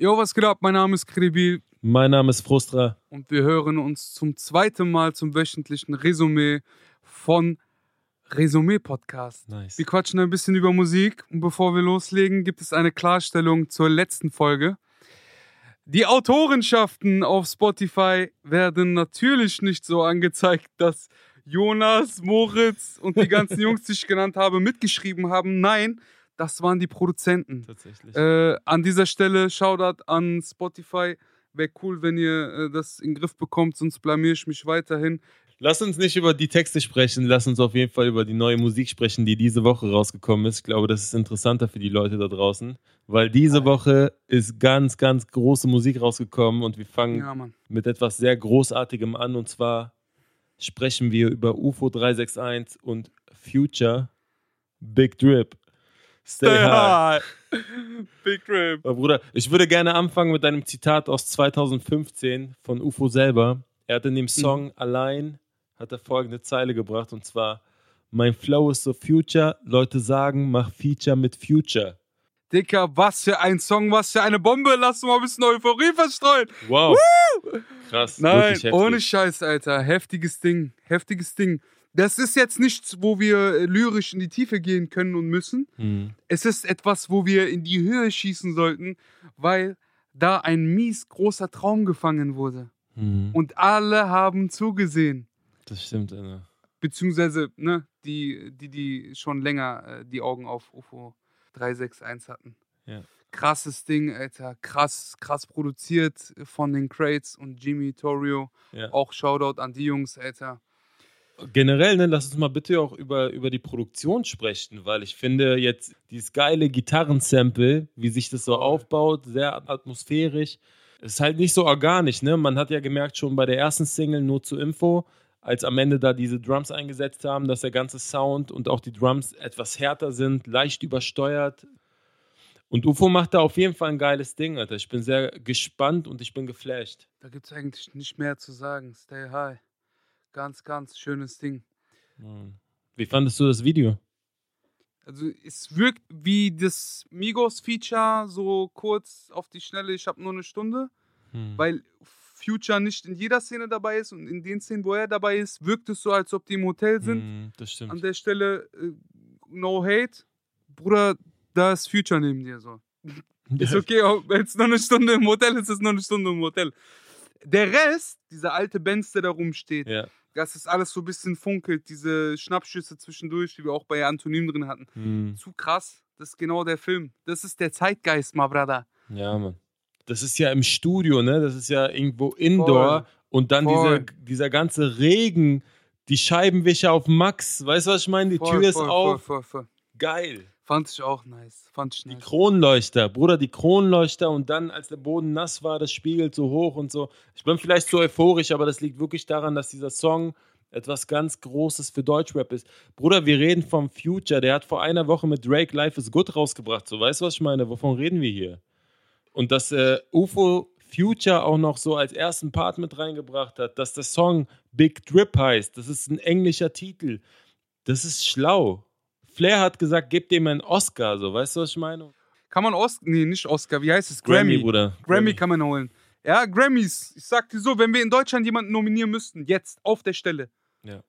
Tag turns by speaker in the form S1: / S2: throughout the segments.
S1: Jo, was geht ab? Mein Name ist Kribil
S2: Mein Name ist Frustra.
S1: und wir hören uns zum zweiten Mal zum wöchentlichen Resümee von Resümee Podcast.
S2: Nice.
S1: Wir quatschen ein bisschen über Musik und bevor wir loslegen, gibt es eine Klarstellung zur letzten Folge. Die Autorenschaften auf Spotify werden natürlich nicht so angezeigt, dass Jonas, Moritz und die ganzen Jungs, die ich genannt habe, mitgeschrieben haben. Nein, das waren die Produzenten.
S2: Tatsächlich.
S1: Äh, an dieser Stelle Shoutout an Spotify. Wäre cool, wenn ihr äh, das in den Griff bekommt, sonst blamier ich mich weiterhin.
S2: Lass uns nicht über die Texte sprechen, lass uns auf jeden Fall über die neue Musik sprechen, die diese Woche rausgekommen ist. Ich glaube, das ist interessanter für die Leute da draußen, weil diese Woche ist ganz, ganz große Musik rausgekommen und wir fangen
S1: Ja,
S2: mit etwas sehr Großartigem an und zwar sprechen wir über UFO 361 und Future Big Drip. Stay high.
S1: Big Rip.
S2: Aber Bruder, ich würde gerne anfangen mit einem Zitat aus 2015 von UFO selber. Er hat in dem Song Allein hat er folgende Zeile gebracht und zwar Mein Flow ist so Future, Leute sagen, mach Feature mit Future.
S1: Dicker, was für ein Song, was für eine Bombe. Lass mal ein bisschen Euphorie verstreuen.
S2: Wow. Krass.
S1: Nein, ohne Scheiß, Alter. Heftiges Ding. Heftiges Ding. Das ist jetzt nichts, wo wir äh, lyrisch in die Tiefe gehen können und müssen.
S2: Hm.
S1: Es ist etwas, wo wir in die Höhe schießen sollten, weil da ein mies großer Traum gefangen wurde.
S2: Hm.
S1: Und alle haben zugesehen.
S2: Das stimmt, Alter.
S1: Beziehungsweise, ne, die, die, die schon länger äh, die Augen auf UFO 361 hatten.
S2: Ja.
S1: Krasses Ding, Alter. Krass, krass produziert von den Crates und Jimmy Torrio.
S2: Ja.
S1: Auch Shoutout an die Jungs, Alter.
S2: Generell, ne, lass uns mal bitte auch über, über die Produktion sprechen, weil ich finde jetzt dieses geile Gitarrensample, wie sich das so aufbaut, sehr atmosphärisch. Es ist halt nicht so organisch, ne? Man hat ja gemerkt schon bei der ersten Single nur zur Info, als am Ende da diese Drums eingesetzt haben, dass der ganze Sound und auch die Drums etwas härter sind, leicht übersteuert. Und UFO macht da auf jeden Fall ein geiles Ding, Alter. Ich bin sehr gespannt und ich bin geflasht.
S1: Da gibt es eigentlich nicht mehr zu sagen. Stay high. Ganz, ganz schönes Ding.
S2: Wie fandest du das Video?
S1: Also es wirkt wie das Migos-Feature, so kurz auf die Schnelle, ich habe nur eine Stunde,
S2: Hm.
S1: weil Future nicht in jeder Szene dabei ist und in den Szenen, wo er dabei ist, wirkt es so, als ob die im Hotel sind.
S2: Hm, das stimmt.
S1: An der Stelle, äh, no hate, Bruder, da ist Future neben dir so. Ist okay, wenn es nur eine Stunde im Hotel ist, ist es nur eine Stunde im Hotel. Der Rest, dieser alte Benz, der da rumsteht,
S2: Ja.
S1: Dass es alles so ein bisschen funkelt, diese Schnappschüsse zwischendurch, die wir auch bei Antonym drin hatten.
S2: Hm.
S1: Zu krass. Das ist genau der Film. Das ist der Zeitgeist, my brother.
S2: Ja, Mann. Das ist ja im Studio, ne? Das ist ja irgendwo Indoor. Und dann
S1: Voll.
S2: diese, dieser ganze Regen, die Scheibenwischer auf Max. Weißt du, was ich meine? Die
S1: Voll,
S2: Tür ist
S1: voll,
S2: auf.
S1: Voll, voll, voll.
S2: Geil.
S1: Fand ich auch nice. Fand ich
S2: Die
S1: nice.
S2: Kronleuchter, Bruder, die Kronleuchter und dann, als der Boden nass war, das spiegelt so hoch und so. Ich bin vielleicht zu euphorisch, aber das liegt wirklich daran, dass dieser Song etwas ganz Großes für Deutschrap ist. Bruder, wir reden vom Future, der hat vor einer Woche mit Drake Life is Good rausgebracht. So, weißt du, was ich meine? Wovon reden wir hier? Und dass äh, UFO Future auch noch so als ersten Part mit reingebracht hat, dass der Song Big Drip heißt, das ist ein englischer Titel. Das ist schlau. Flair hat gesagt, gebt dem einen Oscar, so, weißt du, was ich meine?
S1: Kann man Oscar, nee, nicht Oscar, wie heißt es? Grammy.
S2: Bruder.
S1: Grammy kann man holen. Ja, Grammys. Ich sag dir so, wenn wir in Deutschland jemanden nominieren müssten, jetzt, auf der Stelle.
S2: Ja.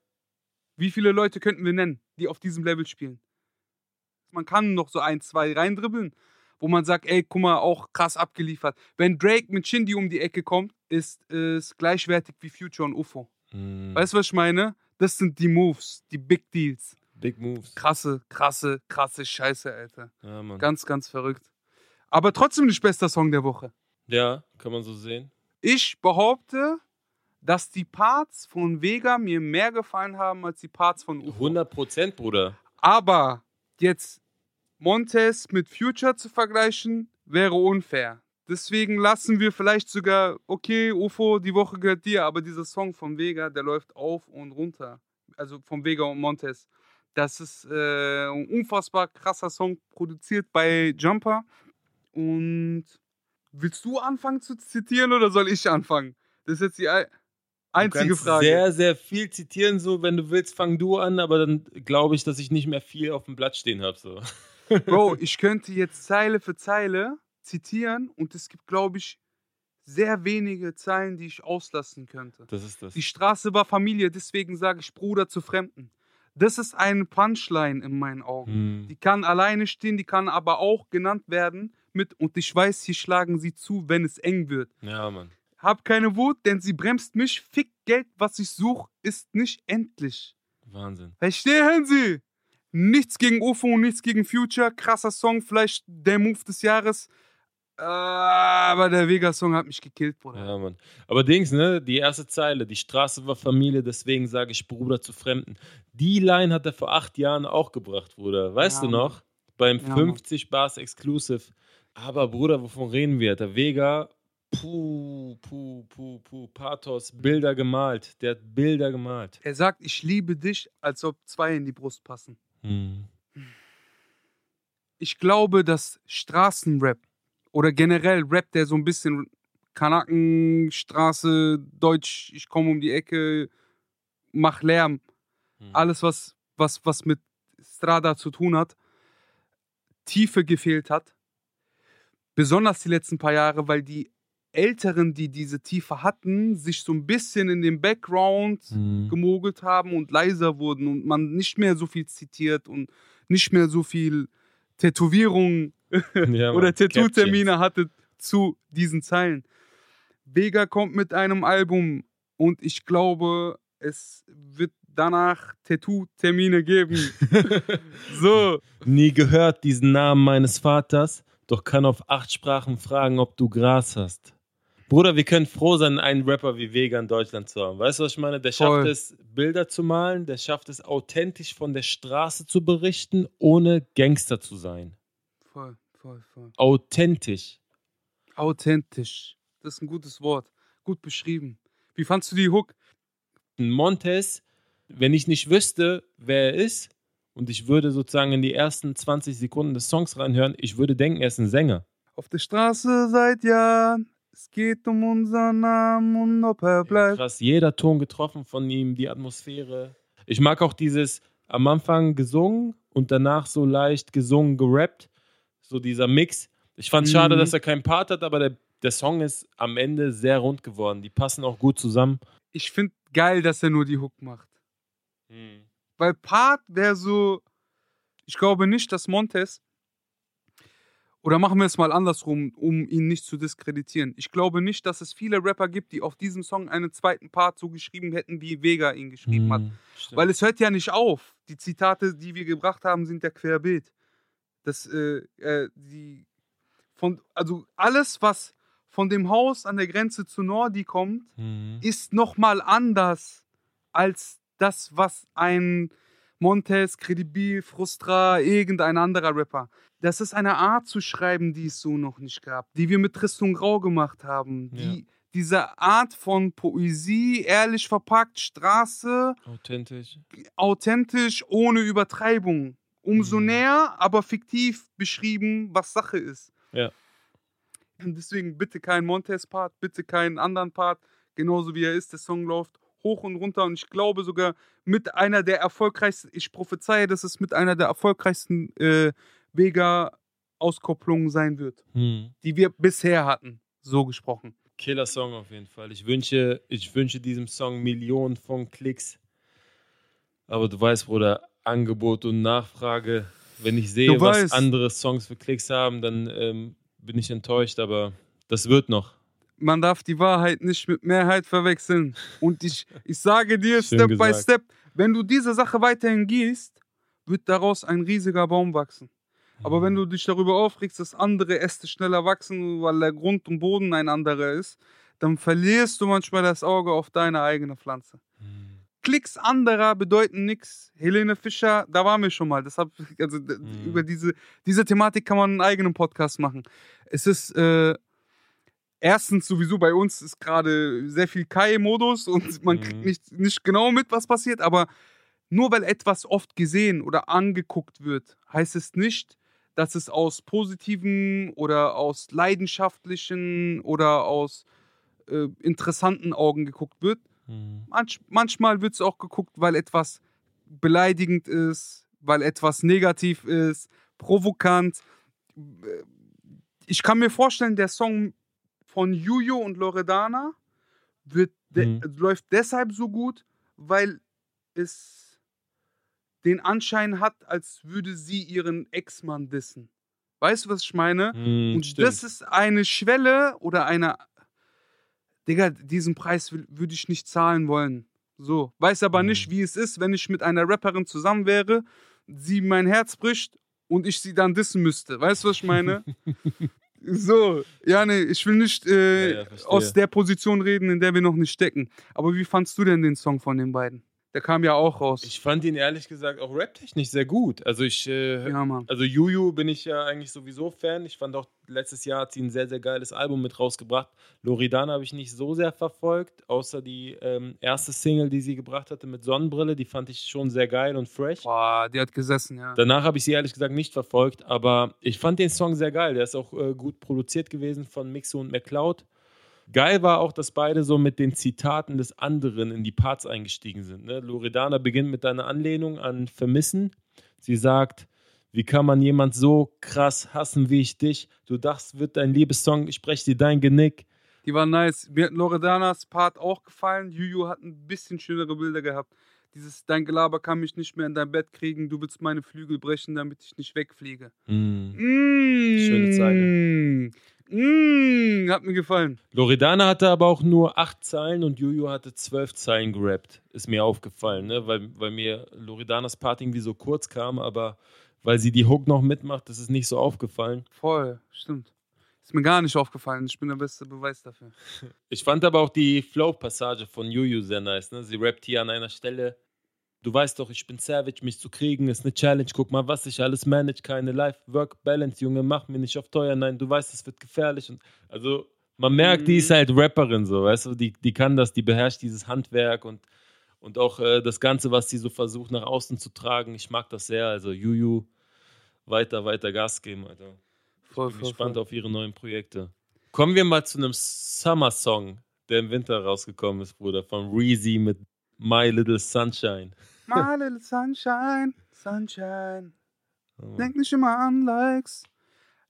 S1: Wie viele Leute könnten wir nennen, die auf diesem Level spielen? Man kann noch so ein, zwei reindribbeln, wo man sagt, ey, guck mal, auch krass abgeliefert. Wenn Drake mit Shindy um die Ecke kommt, ist es gleichwertig wie Future und UFO.
S2: Mm,
S1: Weißt du, was ich meine? Das sind die Moves, die Big Deals.
S2: Big Moves.
S1: Krasse, krasse, krasse Scheiße, Alter.
S2: Ja, Mann.
S1: Ganz, ganz verrückt. Aber trotzdem nicht bester Song der Woche.
S2: ja, kann man so sehen.
S1: Ich behaupte, dass die Parts von Vega mir mehr gefallen haben als die Parts von UFO.
S2: 100 Prozent, Bruder.
S1: Aber jetzt Montes mit Future zu vergleichen, wäre unfair. Deswegen lassen wir vielleicht sogar, okay, UFO, die Woche gehört dir, aber dieser Song von Vega, der läuft auf und runter. Also von Vega und Montes. Das ist äh, ein unfassbar krasser Song, produziert bei Jumper. Und willst du anfangen zu zitieren oder soll ich anfangen? Das ist jetzt die ei- einzige Frage.
S2: sehr, sehr viel zitieren, so, wenn du willst, fang du an, aber dann glaube ich, dass ich nicht mehr viel auf dem Blatt stehen habe. So.
S1: Bro, ich könnte jetzt Zeile für Zeile zitieren und es gibt, glaube ich, sehr wenige Zeilen, die ich auslassen könnte.
S2: Das ist das.
S1: Die Straße war Familie, deswegen sage ich Bruder zu Fremden. Das ist eine Punchline in meinen Augen.
S2: Hm.
S1: Die kann alleine stehen, die kann aber auch genannt werden mit und ich weiß, hier schlagen sie zu, wenn es eng wird.
S2: Ja, Mann.
S1: Hab keine Wut, denn sie bremst mich. Fick Geld, was ich suche, ist nicht endlich.
S2: Wahnsinn.
S1: Verstehen Sie? Nichts gegen UFO nichts gegen Future. Krasser Song, vielleicht der Move des Jahres. Aber der Vega-Song hat mich gekillt, Bruder.
S2: Ja, Mann. Aber Dings, ne? Die erste Zeile, die Straße war Familie, deswegen sage ich Bruder zu Fremden. Die Line hat er vor acht Jahren auch gebracht, Bruder. Weißt
S1: Ja,
S2: du noch? Beim
S1: Ja,
S2: 50 Bars Exclusive. Aber Bruder, wovon reden wir? Der Vega, puh, puh, puh, puh, Pathos, Bilder gemalt. Der hat Bilder gemalt.
S1: Er sagt, ich liebe dich, als ob zwei in die Brust passen.
S2: Hm.
S1: Ich glaube, dass Straßenrap oder generell Rap, der so ein bisschen Kanakenstraße, Deutsch, ich komme um die Ecke, mach Lärm,
S2: Hm.
S1: alles, was, was, was mit Strada zu tun hat, Tiefe gefehlt hat. Besonders die letzten paar Jahre, weil die Älteren, die diese Tiefe hatten, sich so ein bisschen in den Background
S2: Hm.
S1: gemogelt haben und leiser wurden und man nicht mehr so viel zitiert und nicht mehr so viel Tätowierungen
S2: Ja,
S1: oder. Tattoo-Termine hatte zu diesen Zeilen. Vega kommt mit einem Album und ich glaube, es wird danach Tattoo-Termine geben. so,
S2: Nie gehört diesen Namen meines Vaters, doch kann auf acht Sprachen fragen, ob du Gras hast. Bruder, wir können froh sein, einen Rapper wie Vega in Deutschland zu haben. Weißt du, was ich meine? Der schafft
S1: Voll.
S2: es, Bilder zu malen, der schafft es, authentisch von der Straße zu berichten, ohne Gangster zu sein.
S1: Voll, voll.
S2: Authentisch.
S1: Authentisch. Das ist ein gutes Wort. Gut beschrieben. Wie fandst du die Hook?
S2: Montes, wenn ich nicht wüsste, wer er ist, und ich würde sozusagen in die ersten 20 Sekunden des Songs reinhören, ich würde denken, er ist ein Sänger.
S1: Auf der Straße seit Jahren. Es geht um unseren Namen und ob er bleibt.
S2: Krass, jeder Ton getroffen von ihm, die Atmosphäre. Ich mag auch dieses am Anfang gesungen und danach so leicht gesungen, gerappt. So dieser Mix. Ich fand es
S1: Mhm.
S2: schade, dass er keinen Part hat, aber der, der Song ist am Ende sehr rund geworden. Die passen auch gut zusammen.
S1: Ich finde geil, dass er nur die Hook macht. Weil Part wäre so, ich glaube nicht, dass Montes, oder machen wir es mal andersrum, um ihn nicht zu diskreditieren. Ich glaube nicht, dass es viele Rapper gibt, die auf diesem Song einen zweiten Part so geschrieben hätten, wie Vega ihn geschrieben hat.
S2: Mhm, stimmt.
S1: Weil es hört ja nicht auf. Die Zitate, die wir gebracht haben, sind ja querbeet. Das, äh, äh, die, von, also alles, was von dem Haus an der Grenze zu Nordi kommt,
S2: Mhm.
S1: ist nochmal anders als das, was ein Montes, Credibil, Frustra, irgendein anderer Rapper. Das ist eine Art zu schreiben, die es so noch nicht gab, die wir mit Tristan Grau gemacht haben. Die, Diese Art von Poesie, ehrlich verpackt, Straße,
S2: Authentisch.
S1: authentisch, ohne Übertreibung. Umso
S2: Mhm.
S1: näher, aber fiktiv beschrieben, was Sache ist.
S2: Ja.
S1: Und deswegen bitte keinen Montes-Part, bitte keinen anderen Part, genauso wie er ist. Der Song läuft hoch und runter und ich glaube sogar mit einer der erfolgreichsten, ich prophezeie, dass es mit einer der erfolgreichsten äh, Vega-Auskopplungen sein wird,
S2: Mhm.
S1: die wir bisher hatten, so gesprochen.
S2: Killer Song auf jeden Fall. Ich wünsche, ich wünsche diesem Song Millionen von Klicks. Aber du weißt, Bruder, Angebot und Nachfrage. Wenn ich sehe,
S1: Du
S2: was
S1: weißt.
S2: andere Songs für Klicks haben, dann ähm, bin ich enttäuscht, aber das wird noch.
S1: man darf die Wahrheit nicht mit Mehrheit verwechseln. Und ich, ich sage dir,
S2: Schön
S1: Step by
S2: gesagt.
S1: Step, wenn du diese Sache weiterhin gießt, wird daraus ein riesiger Baum wachsen. Aber wenn du dich darüber aufregst, dass andere Äste schneller wachsen, weil der Grund und Boden ein anderer ist, dann verlierst du manchmal das Auge auf deine eigene Pflanze.
S2: Mhm.
S1: Klicks anderer bedeuten nichts. Helene Fischer, da waren wir schon mal. Das hab, also,
S2: Mhm.
S1: Über diese, diese Thematik kann man einen eigenen Podcast machen. Es ist äh, erstens sowieso bei uns ist gerade sehr viel Kai-Modus und man
S2: Mhm.
S1: kriegt nicht, nicht genau mit, was passiert, aber nur weil etwas oft gesehen oder angeguckt wird, heißt es nicht, dass es aus positiven oder aus leidenschaftlichen oder aus äh, interessanten Augen geguckt wird,
S2: Mhm.
S1: Manch, manchmal wird es auch geguckt, weil etwas beleidigend ist, weil etwas negativ ist, provokant. Ich kann mir vorstellen, der Song von Juju und Loredana wird de
S2: Mhm.
S1: läuft deshalb so gut, weil es den Anschein hat, als würde sie ihren Ex-Mann dissen. Weißt du, was ich meine?
S2: Hm,
S1: Und
S2: stimmt.
S1: das ist eine Schwelle oder eine. Digga, diesen Preis würde ich nicht zahlen wollen. So. Weiß aber
S2: Mhm.
S1: nicht, wie es ist, wenn ich mit einer Rapperin zusammen wäre, sie mein Herz bricht und ich sie dann dissen müsste. Weißt du, was ich meine? so. Ja, nee, ich will nicht äh,
S2: Ja, ja,
S1: aus der Position reden, in der wir noch nicht stecken. Aber wie fandst du denn den Song von den beiden? Der kam ja auch raus.
S2: Ich fand ihn ehrlich gesagt auch raptechnisch sehr gut. Also ich, äh,
S1: ja, Mann.
S2: also Juju bin ich ja eigentlich sowieso Fan. Ich fand auch letztes Jahr hat sie ein sehr, sehr geiles Album mit rausgebracht. Loredana habe ich nicht so sehr verfolgt, außer die ähm, erste Single, die sie gebracht hatte mit Sonnenbrille. Die fand ich schon sehr geil und fresh.
S1: Boah, die hat gesessen, ja.
S2: Danach habe ich sie ehrlich gesagt nicht verfolgt, aber ich fand den Song sehr geil. Der ist auch äh, gut produziert gewesen von Mixo und McCloud. Geil war auch, dass beide so mit den Zitaten des anderen in die Parts eingestiegen sind. Ne? Loredana beginnt mit einer Anlehnung an Vermissen. Sie sagt, wie kann man jemand so krass hassen wie ich dich? Du dachtest, wird dein Liebessong, ich spreche dir dein Genick.
S1: Die war nice. Mir hat Loredanas Part auch gefallen. Juju hat ein bisschen schönere Bilder gehabt. Dieses Dein Gelaber kann mich nicht mehr in dein Bett kriegen. Du willst meine Flügel brechen, damit ich nicht wegfliege.
S2: Mm.
S1: Mm.
S2: Schöne
S1: Zeile. Mm. Hat mir gefallen.
S2: Loredana hatte aber auch nur acht Zeilen und Juju hatte zwölf Zeilen gerappt. Ist mir aufgefallen, ne? weil, weil mir Loredanas Part irgendwie so kurz kam, aber weil sie die Hook noch mitmacht, das ist nicht so aufgefallen.
S1: Voll, stimmt. Ist mir gar nicht aufgefallen. Ich bin der beste Beweis dafür.
S2: Ich fand aber auch die Flow-Passage von Juju sehr nice. Ne? Sie rappt hier an einer Stelle. Du weißt doch, ich bin Savage, mich zu kriegen ist eine Challenge. Guck mal, was ich alles manage. Keine Life-Work-Balance, Junge, mach mir nicht auf teuer. Nein, du weißt, es wird gefährlich. Und also, man merkt, die ist
S1: Mhm.
S2: halt Rapperin, so, weißt du, die, die kann das, die beherrscht dieses Handwerk und, und auch äh, das Ganze, was sie so versucht, nach außen zu tragen. Ich mag das sehr. Also, Juju, weiter, weiter Gas geben, Alter.
S1: Voll,
S2: Ich bin
S1: voll,
S2: gespannt
S1: voll.
S2: auf ihre neuen Projekte. Kommen wir mal zu einem Summer-Song, der im Winter rausgekommen ist, Bruder, von Reezy mit My Little Sunshine.
S1: My little sunshine, sunshine.
S2: Oh.
S1: Denk nicht immer an Likes.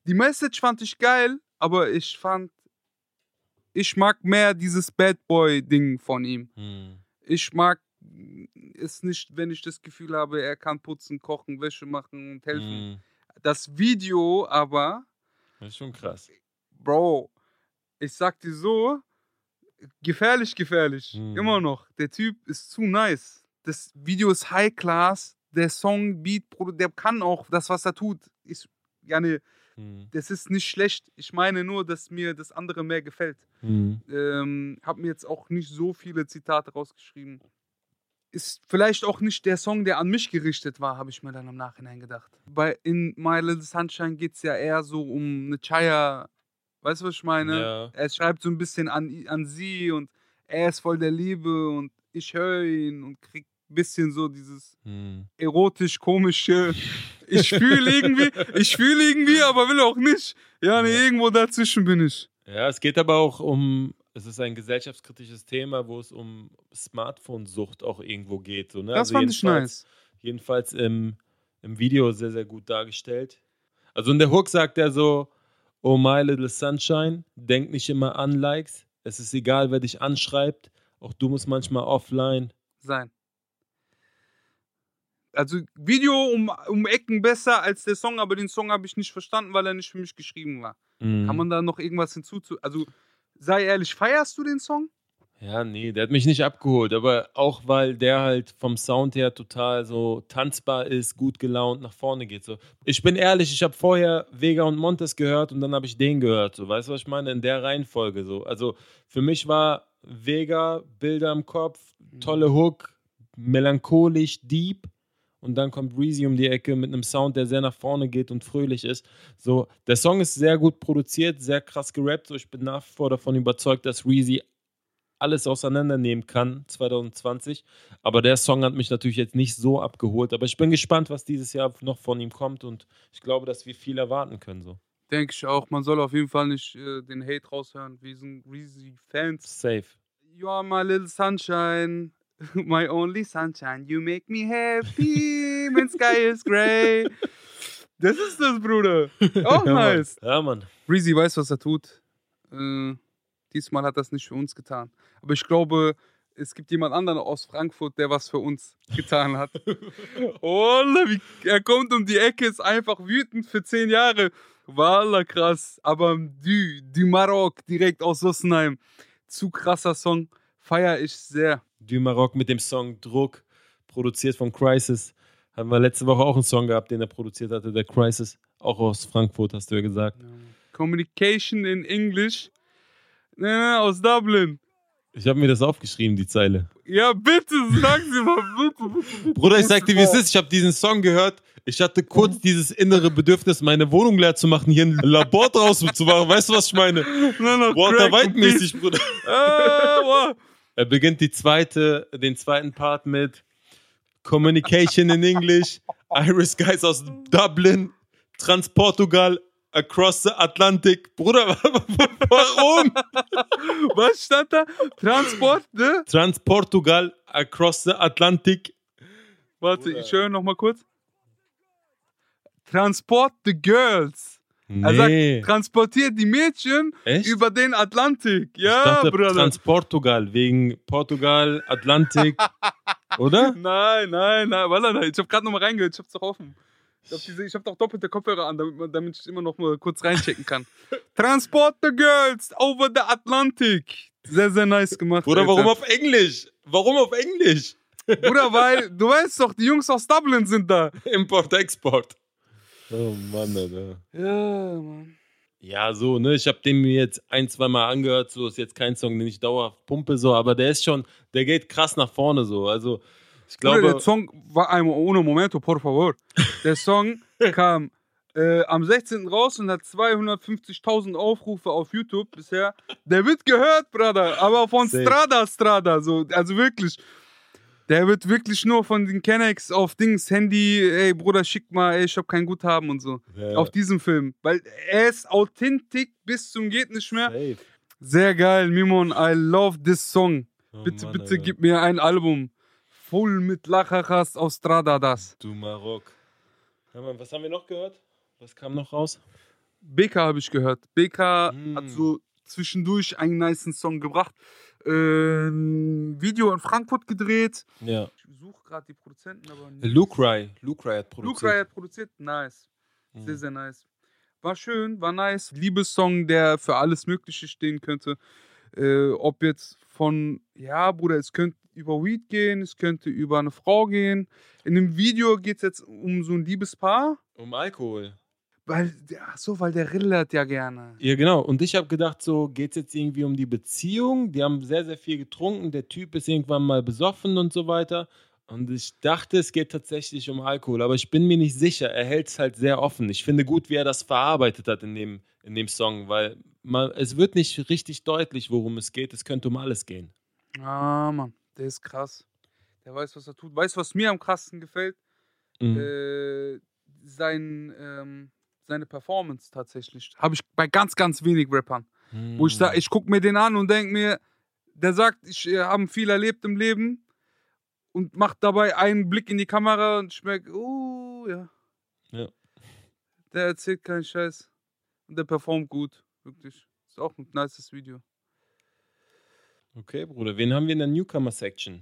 S1: Die Message fand ich geil, aber ich fand, ich mag mehr dieses Bad Boy-Ding von ihm.
S2: Hm.
S1: Ich mag es nicht, wenn ich das Gefühl habe, er kann putzen, kochen, Wäsche machen und helfen.
S2: Hm.
S1: Das Video aber,
S2: Das ist schon krass.
S1: Bro, ich sag dir so, gefährlich, gefährlich.
S2: Mhm.
S1: Immer noch. Der Typ ist zu nice. Das Video ist High Class. Der Song, Beat, der kann auch das, was er tut. Ist, ja, ne,
S2: Hm.
S1: das ist nicht schlecht. Ich meine nur, dass mir das andere mehr gefällt.
S2: Hm.
S1: Ähm, hab mir jetzt auch nicht so viele Zitate rausgeschrieben. Ist vielleicht auch nicht der Song, der an mich gerichtet war, habe ich mir dann im Nachhinein gedacht. Bei in My Little Sunshine geht es ja eher so um eine Chaya. Weißt du, was ich meine?
S2: Ja.
S1: Er schreibt so ein bisschen an, an sie und er ist voll der Liebe und ich höre ihn und krieg ein bisschen so dieses
S2: Hm.
S1: erotisch komische. Ich fühle irgendwie, ich fühle irgendwie, aber will auch nicht. Ja, nee, irgendwo dazwischen bin ich.
S2: Ja, es geht aber auch um, es ist ein gesellschaftskritisches Thema, wo es um Smartphone-Sucht auch irgendwo geht. So, ne?
S1: Das
S2: Also
S1: fand ich nice.
S2: jedenfalls im, im Video sehr, sehr gut dargestellt. Also in der Hook sagt er so, oh my little sunshine, denk nicht immer an Likes, es ist egal, wer dich anschreibt, auch du musst manchmal offline.
S1: sein. Also Video um, um Ecken besser als der Song, aber den Song habe ich nicht verstanden, weil er nicht für mich geschrieben war.
S2: Mhm.
S1: Kann man da noch irgendwas hinzuzu... Also sei ehrlich, feierst du den Song?
S2: Ja, nee, der hat mich nicht abgeholt, aber auch weil der halt vom Sound her total so tanzbar ist, gut gelaunt nach vorne geht. So. Ich bin ehrlich, ich habe vorher Vega und Montes gehört und dann habe ich den gehört. So, weißt du, was ich meine? In der Reihenfolge so. Also für mich war Vega Bilder im Kopf, tolle Hook, melancholisch, deep. Und dann kommt Reezy um die Ecke mit einem Sound, der sehr nach vorne geht und fröhlich ist. So, der Song ist sehr gut produziert, sehr krass gerappt. So, ich bin nach wie vor davon überzeugt, dass Reezy alles auseinandernehmen kann 2020. Aber der Song hat mich natürlich jetzt nicht so abgeholt. Aber ich bin gespannt, was dieses Jahr noch von ihm kommt und ich glaube, dass wir viel erwarten können. So.
S1: Denke ich auch. Man soll auf jeden Fall nicht äh, den Hate raushören. Wir sind Reezy-Fans.
S2: Safe.
S1: You are my little sunshine, my only sunshine. You make me happy when sky is gray. Das ist das, Bruder. Auch nice.
S2: Ja, Mann.
S1: Reezy weiß, was er tut. Äh, diesmal hat er es nicht für uns getan. Aber ich glaube, es gibt jemand anderen aus Frankfurt, der was für uns getan hat. Wallah, wie, er kommt um die Ecke, ist einfach wütend für zehn Jahre. Wallah, krass. Aber du, du Marok, direkt aus Sossenheim. Zu krasser Song. Feier ich sehr.
S2: Du Maroc mit dem Song Druck, produziert von Crisis. Haben wir letzte Woche auch einen Song gehabt, den er produziert hatte, der Crisis. Auch aus Frankfurt, hast du ja gesagt.
S1: Communication in English. Ne, aus Dublin.
S2: Ich habe mir das aufgeschrieben, die Zeile.
S1: Ja, bitte, sag sie mal, bitte, bitte, bitte.
S2: Bruder, ich sag dir, wie es ist. Ich habe diesen Song gehört. Ich hatte kurz dieses innere Bedürfnis, meine Wohnung leer zu machen, hier ein Labor draus zu machen. Weißt du, was ich meine?
S1: Nur noch
S2: Walter
S1: Crack
S2: White
S1: und
S2: mäßig, Bruder.
S1: Ah, wow.
S2: Er beginnt die zweite, den zweiten Part mit Communication in English, Irish Guys aus Dublin, Transportugal, Across the Atlantic. Bruder, warum?
S1: Was stand da? Transport, ne?
S2: Transportugal, Across the Atlantic.
S1: Warte, ich höre noch mal kurz. Transport the girls. Er sagt, transportiert die Mädchen
S2: Echt?
S1: über den Atlantik.
S2: ich
S1: Ja,
S2: dachte
S1: Bruder.
S2: Transportugal, wegen Portugal, Atlantik. Oder?
S1: Nein, nein, nein, Wallah, nein. Ich habe gerade noch mal reingehört, ich hab's doch offen. Ich habe hab doch doppelte Kopfhörer an, damit, man, damit ich immer noch mal kurz reinchecken kann. Transport the girls over the Atlantic. Sehr, sehr nice gemacht.
S2: Bruder,
S1: Alter.
S2: warum auf Englisch? Warum auf Englisch?
S1: Bruder, weil du weißt doch, die Jungs aus Dublin sind da.
S2: Import, Export. Oh Mann, Alter.
S1: Ja, Mann.
S2: Ja, so, ne, ich habe den mir jetzt ein, zwei Mal angehört, so ist jetzt kein Song, den ich dauerhaft pumpe, so, aber der ist schon, der geht krass nach vorne, so, also, ich
S1: Bruder,
S2: glaube,
S1: der Song war ein uno momento, por favor. Der Song kam äh, am 16. raus und hat 250.000 Aufrufe auf YouTube bisher. Der wird gehört, Bruder, aber von
S2: Safe.
S1: Strada Strada, so, also wirklich. Der wird wirklich nur von den Kennex auf Dings, Handy, ey Bruder, schick mal, ey, ich hab kein Guthaben und so.
S2: Ja.
S1: Auf diesem Film. Weil er ist authentisch bis zum geht nicht mehr.
S2: safe.
S1: Sehr geil, Mimon, I love this song.
S2: Oh
S1: Bitte,
S2: Mann,
S1: bitte
S2: Alter.
S1: gib mir ein Album. Voll mit Lachachas aus Strada das.
S2: Du Marok. Was haben wir noch gehört? Was kam noch raus?
S1: BK habe ich gehört. BK
S2: Mm.
S1: hat so zwischendurch einen niceen Song gebracht. Ähm, Video in Frankfurt gedreht.
S2: Ja.
S1: Ich suche gerade die Produzenten, aber nicht.
S2: Lucry. Lucry hat
S1: Luke
S2: produziert.
S1: Ray hat produziert. Nice. Sehr,
S2: Mhm.
S1: sehr nice. War schön, war nice. Liebessong, der für alles Mögliche stehen könnte. Äh, ob jetzt von, ja, Bruder, es könnte über Weed gehen, es könnte über eine Frau gehen. In dem Video geht es jetzt um so ein Liebespaar.
S2: Um Alkohol.
S1: Weil, ach so, weil der rillert ja gerne.
S2: Ja, genau. Und ich habe gedacht, so geht es jetzt irgendwie um die Beziehung. Die haben sehr, sehr viel getrunken. Der Typ ist irgendwann mal besoffen und so weiter. Und ich dachte, es geht tatsächlich um Alkohol. Aber ich bin mir nicht sicher. Er hält es halt sehr offen. Ich finde gut, wie er das verarbeitet hat in dem, in dem Song, weil man, es wird nicht richtig deutlich, worum es geht. Es könnte um alles gehen.
S1: Ah, Mann, der ist krass. Der weiß, was er tut. Weißt du, was mir am krassesten gefällt?
S2: Mhm.
S1: Äh, sein, ähm, seine Performance tatsächlich. Habe ich bei ganz, ganz wenig Rappern. Wo ich
S2: Mhm.
S1: sage, ich gucke mir den an und denke mir, der sagt, ich äh, habe viel erlebt im Leben und macht dabei einen Blick in die Kamera und ich merke, uh, ja.
S2: Ja.
S1: Der erzählt keinen Scheiß. Und der performt gut, wirklich. Ist auch ein nices Video.
S2: Okay, Bruder. Wen haben wir in der Newcomer-Section?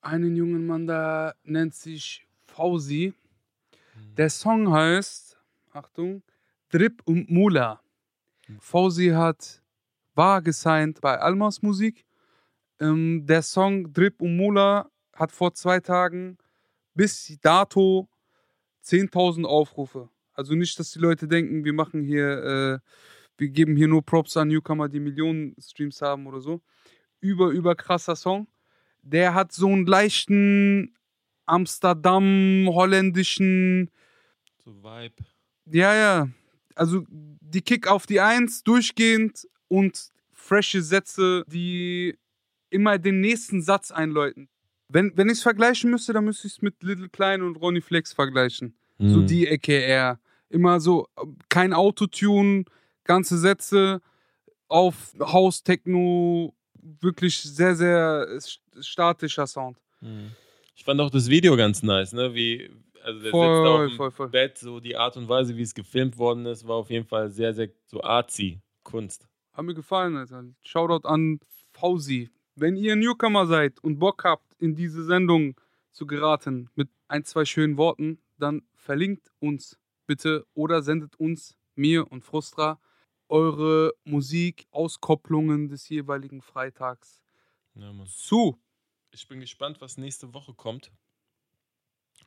S1: Einen jungen Mann da nennt sich Fausi.
S2: Mhm.
S1: Der Song heißt, Achtung, Drip und Mula. Fausi hat, war gesigned bei Almas Musik. Ähm, der Song Drip und Mula hat vor zwei Tagen bis dato 10.000 Aufrufe. Also nicht, dass die Leute denken, wir machen hier, äh, wir geben hier nur Props an Newcomer, die Millionen Streams haben oder so. Über, über krasser Song. Der hat so einen leichten Amsterdam, holländischen,
S2: So Vibe.
S1: ja, ja. Also die Kick auf die Eins durchgehend und frische Sätze, die immer den nächsten Satz einläuten. Wenn, wenn ich es vergleichen müsste, dann müsste ich es mit Little Klein und Ronnie Flex vergleichen. So
S2: Mhm.
S1: die Ecke eher. Immer so, kein Autotune, ganze Sätze auf House Techno, wirklich sehr, sehr st- statischer Sound.
S2: Mhm. Ich fand auch das Video ganz nice, ne? Wie also der
S1: Voll,
S2: sitzt auf dem
S1: voll, voll.
S2: Bett, so die Art und Weise, wie es gefilmt worden ist, war auf jeden Fall sehr, sehr so artsy Kunst.
S1: Hat mir gefallen, Alter. Shoutout an Fausi. Wenn ihr Newcomer seid und Bock habt, in diese Sendung zu geraten mit ein, zwei schönen Worten, dann verlinkt uns bitte oder sendet uns, mir und Frustra, eure Musik-Auskopplungen des jeweiligen Freitags
S2: Ja,
S1: zu.
S2: Ich bin gespannt, was nächste Woche kommt.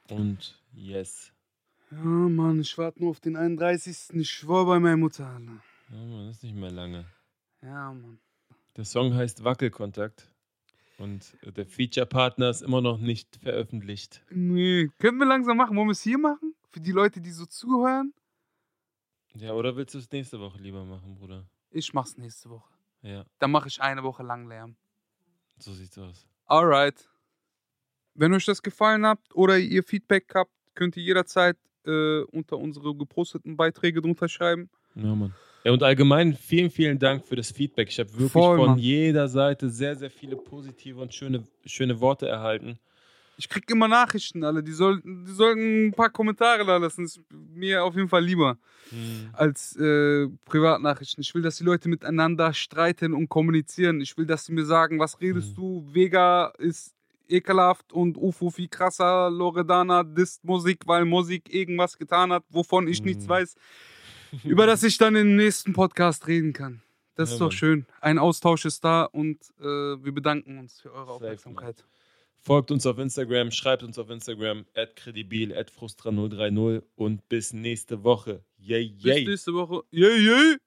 S2: Und yes.
S1: Ja, Mann, ich warte nur auf den 31. Ich schwör bei meiner Mutter, Alter.
S2: Ja, Mann, das ist nicht mehr lange.
S1: Ja, Mann.
S2: Der Song heißt Wackelkontakt. Und der Feature-Partner ist immer noch nicht veröffentlicht.
S1: Nee, können wir langsam machen? Wollen wir es hier machen? Für die Leute, die so zuhören?
S2: Ja, oder willst du es nächste Woche lieber machen, Bruder?
S1: Ich mach's nächste Woche.
S2: Ja,
S1: Dann mache ich eine Woche lang Lärm.
S2: so sieht's aus.
S1: Alright. Wenn euch das gefallen hat oder ihr Feedback habt, könnt ihr jederzeit äh, unter unsere geposteten Beiträge drunter schreiben.
S2: Ja, Mann. Ja, und allgemein vielen, vielen Dank für das Feedback. Ich habe wirklich
S1: Voll,
S2: von
S1: Mann.
S2: jeder Seite sehr, sehr viele positive und schöne, schöne Worte erhalten.
S1: Ich krieg immer Nachrichten, alle. Die sollten, die sollten ein paar Kommentare da lassen. Ist mir auf jeden Fall lieber
S2: Hm.
S1: als äh, Privatnachrichten. Ich will, dass die Leute miteinander streiten und kommunizieren. Ich will, dass sie mir sagen, was redest
S2: Mhm.
S1: du? Vega ist ekelhaft und UFO viel krasser. Loredana disst Musik, weil Musik irgendwas getan hat, wovon ich nichts
S2: Mhm.
S1: weiß. über das ich dann im nächsten Podcast reden kann. Das
S2: Ja,
S1: ist doch schön. Ein Austausch ist da und äh, wir bedanken uns für eure Aufmerksamkeit.
S2: Folgt uns auf Instagram, schreibt uns auf Instagram, kredibil, frustra030 und bis nächste Woche. Yay,
S1: Bis
S2: yay.
S1: nächste Woche. Yay, yay!